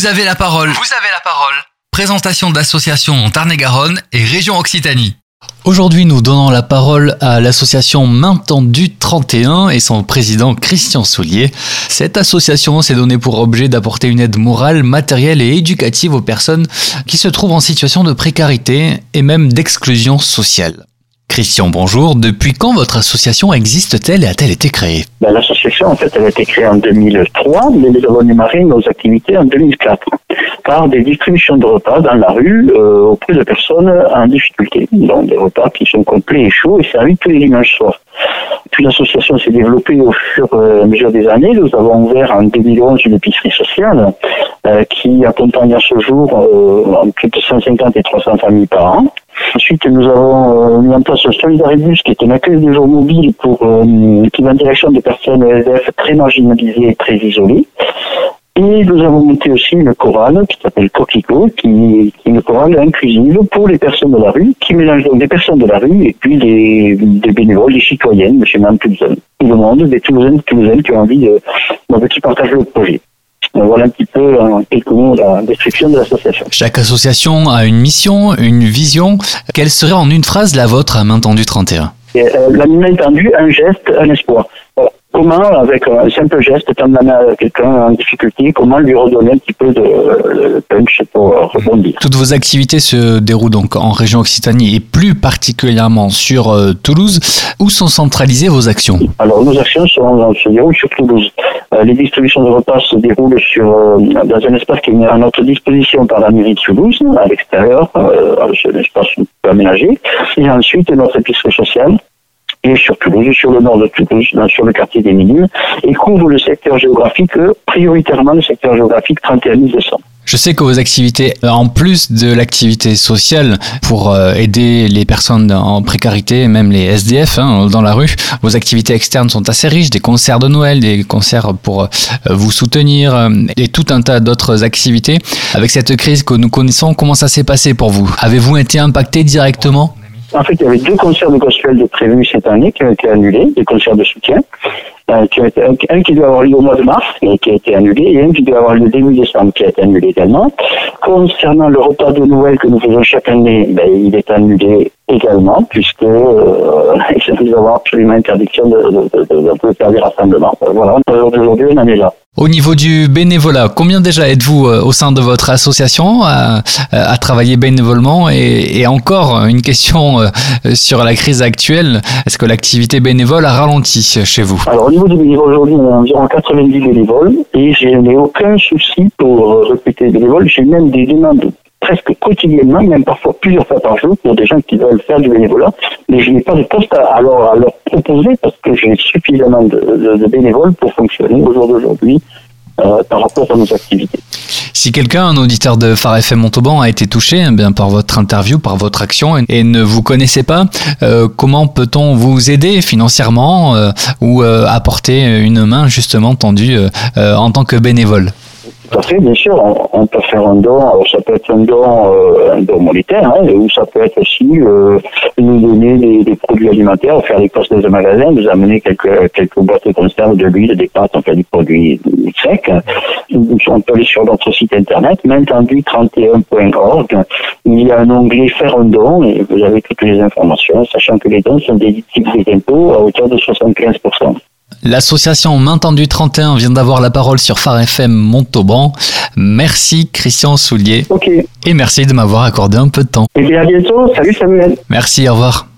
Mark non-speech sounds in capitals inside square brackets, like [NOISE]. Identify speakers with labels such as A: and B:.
A: Vous avez la parole. Vous avez la parole. Présentation d'associations en Tarn-et-Garonne et région Occitanie. Aujourd'hui, nous donnons la parole à l'association Main Tendue 31 et son président Christian Soulier. Cette association s'est donnée pour objet d'apporter une aide morale, matérielle et éducative aux personnes qui se trouvent en situation de précarité et même d'exclusion sociale. Christian, bonjour. Depuis quand votre association existe-t-elle et a-t-elle été créée?
B: Ben, L'association, en fait, elle a été créée en 2003, mais nous avons démarré nos activités en 2004 par des distributions de repas dans la rue euh, auprès de personnes en difficulté. Donc des repas qui sont complets et chauds et servis tous les dimanches soirs. Puis l'association s'est développée au fur et à mesure des années. Nous avons ouvert en 2011 une épicerie sociale euh, qui accompagne à ce jour euh, de 150 et 300 familles par an. Ensuite, nous avons euh, mis en place un Solidaribus qui est un accueil de jour mobile pour, euh, qui va en direction des personnes SDF très marginalisées et très isolées. Et nous avons monté aussi une chorale qui s'appelle Coquelicot, qui, est une chorale inclusive pour les personnes de la rue, qui mélange donc des personnes de la rue et puis des, des bénévoles, des citoyennes, M. Mme Tout le monde, des Toulousains, Toulousaines qui ont envie de, de qui le projet. Voilà un petit peu en quelques mots la description de l'association.
A: Chaque association a une mission, une vision. Quelle serait en une phrase la vôtre à main tendue 31
B: euh, La main tendue, un geste, un espoir. Comment, avec un simple geste, tendre la main à quelqu'un en difficulté, comment lui redonner un petit peu de, punch pour rebondir?
A: Toutes vos activités se déroulent donc en région Occitanie et plus particulièrement sur euh, Toulouse. Où sont centralisées vos actions?
B: Alors, nos actions sont, se déroulent sur Toulouse. Euh, les distributions de repas se déroulent sur, euh, dans un espace qui est mis à notre disposition par la mairie de Toulouse, à l'extérieur, euh, un espace aménagé. Et ensuite, notre épicerie sociale et sur Toulouse, sur le nord de Toulouse, sur le quartier des Minimes, et couvre le secteur géographique, prioritairement le secteur géographique 31 200.
A: Je sais que vos activités, en plus de l'activité sociale pour euh, aider les personnes en précarité, même les SDF hein, dans la rue, vos activités externes sont assez riches, des concerts de Noël, des concerts pour euh, vous soutenir euh, et tout un tas d'autres activités. Avec cette crise que nous connaissons, comment ça s'est passé pour vous? Avez-vous été impacté directement?
B: En fait, il y avait deux concerts de gospel de prévus cette année qui ont été annulés, des concerts de soutien. Euh, un, qui doit avoir lieu au mois de mars et qui a été annulé, et un qui doit avoir lieu début décembre qui a été annulé également. Concernant le repas de Noël que nous faisons chaque année, ben, il est annulé également, puisque euh, [LAUGHS] nous avons absolument interdiction de, de, de, de faire des rassemblements. Voilà, aujourd'hui, on en est là.
A: Au niveau du bénévolat, combien déjà êtes-vous euh, au sein de votre association à, à travailler bénévolement et, et, encore une question euh, sur la crise actuelle, est-ce que l'activité bénévole a ralenti chez vous?
B: Alors niveau du bénévoles, aujourd'hui on a environ 90 bénévoles et je n'ai aucun souci pour recruter des bénévoles, j'ai même des demandes presque quotidiennement, même parfois plusieurs fois par jour, pour des gens qui veulent faire du bénévolat. Mais je n'ai pas de poste à, leur, proposer parce que j'ai suffisamment de, bénévoles pour fonctionner au jour d'aujourd'hui euh, par rapport à nos activités.
A: Si quelqu'un, un auditeur de Phare FM Montauban, a été touché eh bien, par votre interview, par votre action, et ne vous connaissez pas, euh, comment peut-on vous aider financièrement euh, ou apporter une main justement tendue en tant que bénévole?
B: Tout à fait, bien sûr, on, peut faire un don, alors ça peut être un don, euh, un don monétaire, hein, ou ça peut être aussi euh, produits alimentaires, faire des postes dans un magasin, nous amener quelques, quelques boîtes de conserve, de l'huile, des pâtes, on fait des produits secs. On peut aller sur notre site internet, maintendu31.org. Il y a un onglet faire un don et vous avez toutes les informations, sachant que les dons sont déductibles des impôts à hauteur de 75%.
A: L'association Main Tendue 31 vient d'avoir la parole sur Phare FM Montauban. Merci Christian Soulier. Et merci de m'avoir accordé un peu de temps.
B: Et bien à bientôt. Salut Samuel.
A: Merci, au revoir.